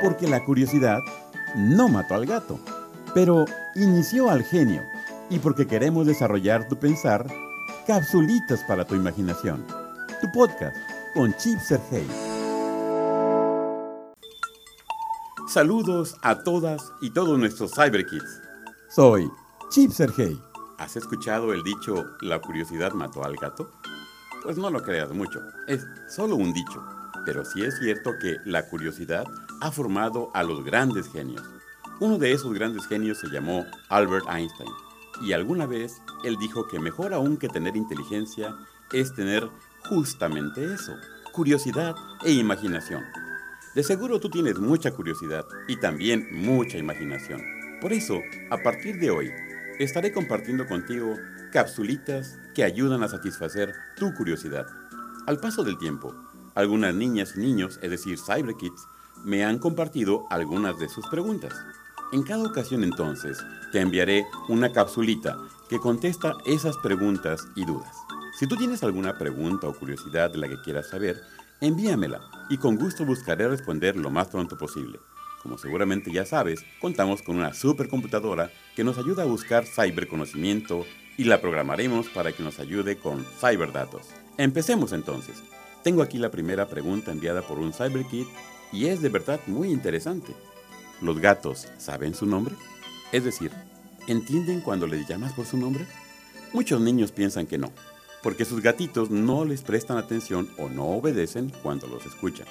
porque la curiosidad no mató al gato, pero inició al genio y porque queremos desarrollar tu pensar, capsulitas para tu imaginación. Tu podcast con Chip Sergey. Saludos a todas y todos nuestros CyberKids. Soy Chip Sergey. ¿Has escuchado el dicho la curiosidad mató al gato? Pues no lo creas mucho, es solo un dicho, pero sí es cierto que la curiosidad ha formado a los grandes genios. Uno de esos grandes genios se llamó Albert Einstein, y alguna vez él dijo que mejor aún que tener inteligencia es tener justamente eso, curiosidad e imaginación. De seguro tú tienes mucha curiosidad y también mucha imaginación. Por eso, a partir de hoy, estaré compartiendo contigo capsulitas que ayudan a satisfacer tu curiosidad. Al paso del tiempo, algunas niñas y niños, es decir, CyberKids, me han compartido algunas de sus preguntas. En cada ocasión entonces te enviaré una capsulita que contesta esas preguntas y dudas. Si tú tienes alguna pregunta o curiosidad de la que quieras saber, envíamela y con gusto buscaré responder lo más pronto posible. Como seguramente ya sabes, contamos con una supercomputadora que nos ayuda a buscar ciberconocimiento y la programaremos para que nos ayude con ciberdatos. Empecemos entonces. Tengo aquí la primera pregunta enviada por un CyberKit y es de verdad muy interesante. ¿Los gatos saben su nombre? Es decir, ¿entienden cuando les llamas por su nombre? Muchos niños piensan que no, porque sus gatitos no les prestan atención o no obedecen cuando los escuchan.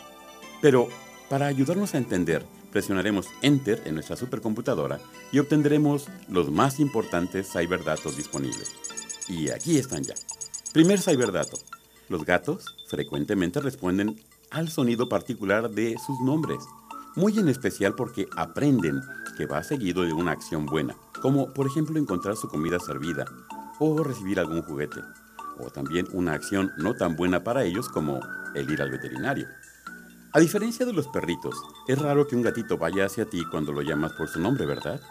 Pero, para ayudarnos a entender, presionaremos Enter en nuestra supercomputadora y obtendremos los más importantes cyberdatos disponibles. Y aquí están ya. Primer cyberdato. Los gatos frecuentemente responden al sonido particular de sus nombres, muy en especial porque aprenden que va seguido de una acción buena, como por ejemplo encontrar su comida servida o recibir algún juguete, o también una acción no tan buena para ellos como el ir al veterinario. A diferencia de los perritos, es raro que un gatito vaya hacia ti cuando lo llamas por su nombre, ¿verdad?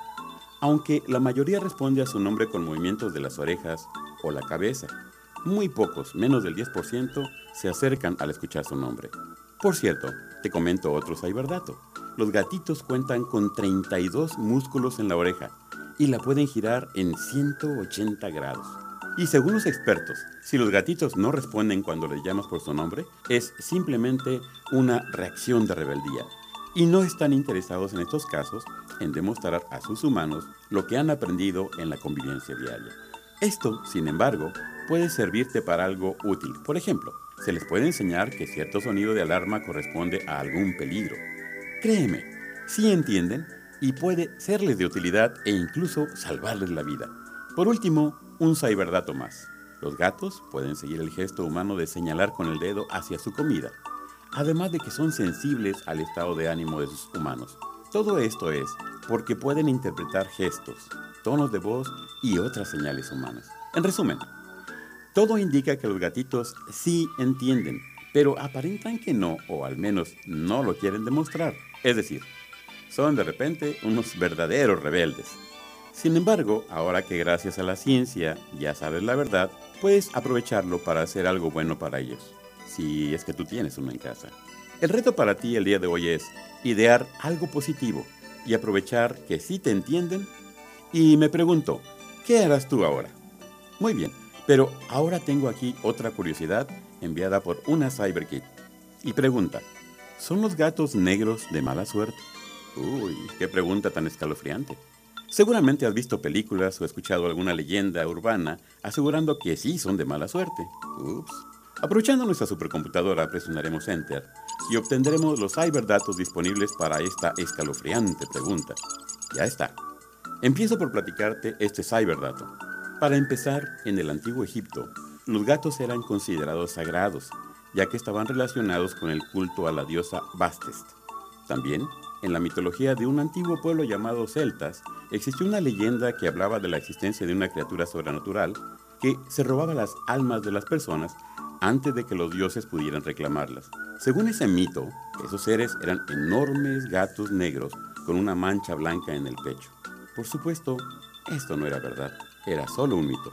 Aunque la mayoría responde a su nombre con movimientos de las orejas o la cabeza, muy pocos, menos del 10%, se acercan al escuchar su nombre. Por cierto, te comento otro cyberdato. Los gatitos cuentan con 32 músculos en la oreja y la pueden girar en 180 grados. Y según los expertos, si los gatitos no responden cuando les llamas por su nombre, es simplemente una reacción de rebeldía. Y no están interesados en estos casos en demostrar a sus humanos lo que han aprendido en la convivencia diaria. Esto, sin embargo, puede servirte para algo útil. Por ejemplo, se les puede enseñar que cierto sonido de alarma corresponde a algún peligro. Créeme, sí entienden y puede serles de utilidad e incluso salvarles la vida. Por último, un cyberdato más. Los gatos pueden seguir el gesto humano de señalar con el dedo hacia su comida, además de que son sensibles al estado de ánimo de sus humanos. Todo esto es porque pueden interpretar gestos, tonos de voz y otras señales humanas. En resumen, todo indica que los gatitos sí entienden, pero aparentan que no, o al menos no lo quieren demostrar. Es decir, son de repente unos verdaderos rebeldes. Sin embargo, ahora que gracias a la ciencia ya sabes la verdad, puedes aprovecharlo para hacer algo bueno para ellos, si es que tú tienes uno en casa. El reto para ti el día de hoy es idear algo positivo y aprovechar que sí te entienden. Y me pregunto, ¿qué harás tú ahora? Muy bien, pero ahora tengo aquí otra curiosidad enviada por una CyberKit. Y pregunta, ¿son los gatos negros de mala suerte? Uy, qué pregunta tan escalofriante. Seguramente has visto películas o escuchado alguna leyenda urbana asegurando que sí son de mala suerte. Ups. Aprovechando nuestra supercomputadora, presionaremos Enter y obtendremos los cyberdatos disponibles para esta escalofriante pregunta. Ya está. Empiezo por platicarte este cyberdato. Para empezar, en el antiguo Egipto, los gatos eran considerados sagrados, ya que estaban relacionados con el culto a la diosa Bastest. También, en la mitología de un antiguo pueblo llamado Celtas, existió una leyenda que hablaba de la existencia de una criatura sobrenatural que se robaba las almas de las personas antes de que los dioses pudieran reclamarlas. Según ese mito, esos seres eran enormes gatos negros con una mancha blanca en el pecho. Por supuesto, esto no era verdad era solo un mito.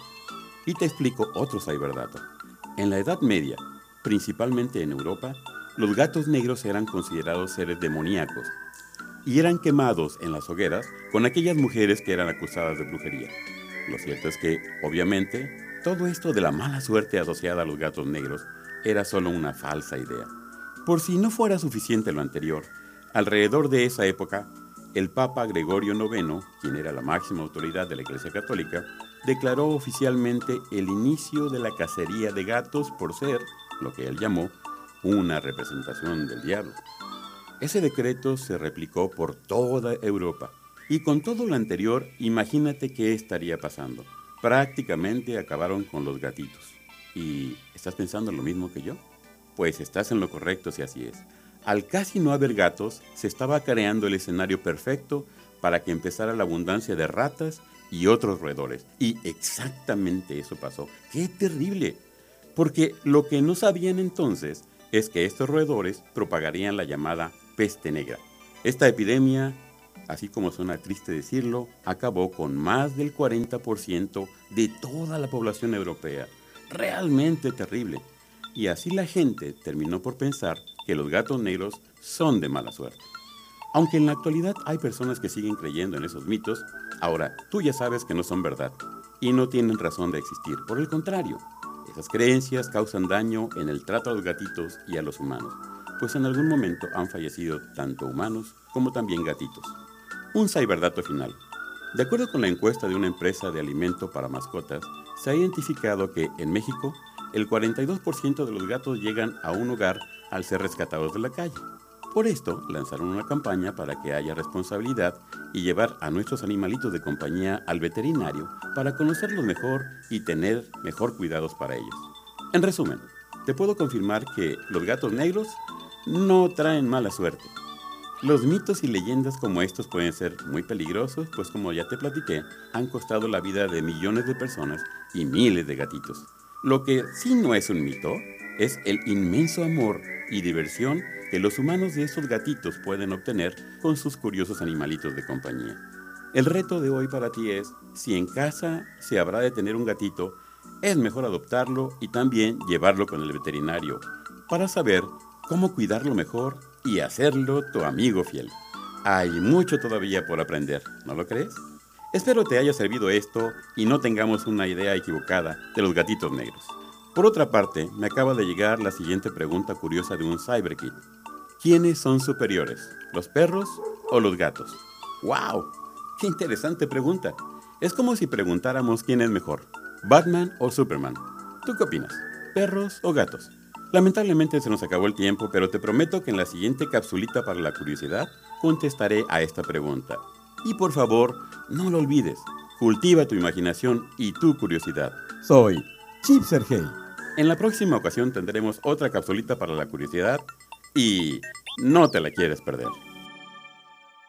Y te explico otro cyberdato. En la Edad Media, principalmente en Europa, los gatos negros eran considerados seres demoníacos. y eran quemados en las hogueras con aquellas mujeres que eran acusadas de brujería. Lo cierto es que, obviamente, todo esto de la mala suerte asociada a los gatos negros era solo una falsa idea. Por si no fuera suficiente lo anterior, alrededor de esa época, el Papa Gregorio IX, quien era la máxima autoridad de la Iglesia Católica, declaró oficialmente el inicio de la cacería de gatos por ser, lo que él llamó, una representación del diablo. Ese decreto se replicó por toda Europa. Y con todo lo anterior, imagínate qué estaría pasando. Prácticamente acabaron con los gatitos. ¿Y estás pensando lo mismo que yo? Pues estás en lo correcto si así es. Al casi no haber gatos, se estaba creando el escenario perfecto para que empezara la abundancia de ratas y otros roedores. Y exactamente eso pasó. ¡Qué terrible! Porque lo que no sabían entonces es que estos roedores propagarían la llamada peste negra. Esta epidemia, así como suena triste decirlo, acabó con más del 40% de toda la población europea. Realmente terrible. Y así la gente terminó por pensar que los gatos negros son de mala suerte. Aunque en la actualidad hay personas que siguen creyendo en esos mitos, ahora tú ya sabes que no son verdad y no tienen razón de existir. Por el contrario, esas creencias causan daño en el trato a los gatitos y a los humanos pues en algún momento han fallecido tanto humanos como también gatitos. Un cyberdato final. De acuerdo con la encuesta de una empresa de alimento para mascotas, se ha identificado que en México el 42% de los gatos llegan a un hogar al ser rescatados de la calle. Por esto lanzaron una campaña para que haya responsabilidad y llevar a nuestros animalitos de compañía al veterinario para conocerlos mejor y tener mejor cuidados para ellos. En resumen, te puedo confirmar que los gatos negros no traen mala suerte. Los mitos y leyendas como estos pueden ser muy peligrosos, pues como ya te platiqué, han costado la vida de millones de personas y miles de gatitos. Lo que sí no es un mito es el inmenso amor y diversión que los humanos de esos gatitos pueden obtener con sus curiosos animalitos de compañía. El reto de hoy para ti es, si en casa se habrá de tener un gatito, es mejor adoptarlo y también llevarlo con el veterinario para saber cómo cuidarlo mejor y hacerlo tu amigo fiel. Hay mucho todavía por aprender, ¿no lo crees? Espero te haya servido esto y no tengamos una idea equivocada de los gatitos negros. Por otra parte, me acaba de llegar la siguiente pregunta curiosa de un CyberKit. ¿Quiénes son superiores, los perros o los gatos? ¡Wow! ¡Qué interesante pregunta! Es como si preguntáramos quién es mejor, Batman o Superman. ¿Tú qué opinas? ¿Perros o gatos? Lamentablemente se nos acabó el tiempo, pero te prometo que en la siguiente capsulita para la curiosidad contestaré a esta pregunta. Y por favor, no lo olvides, cultiva tu imaginación y tu curiosidad. Soy Chip Sergey. En la próxima ocasión tendremos otra capsulita para la curiosidad y no te la quieres perder.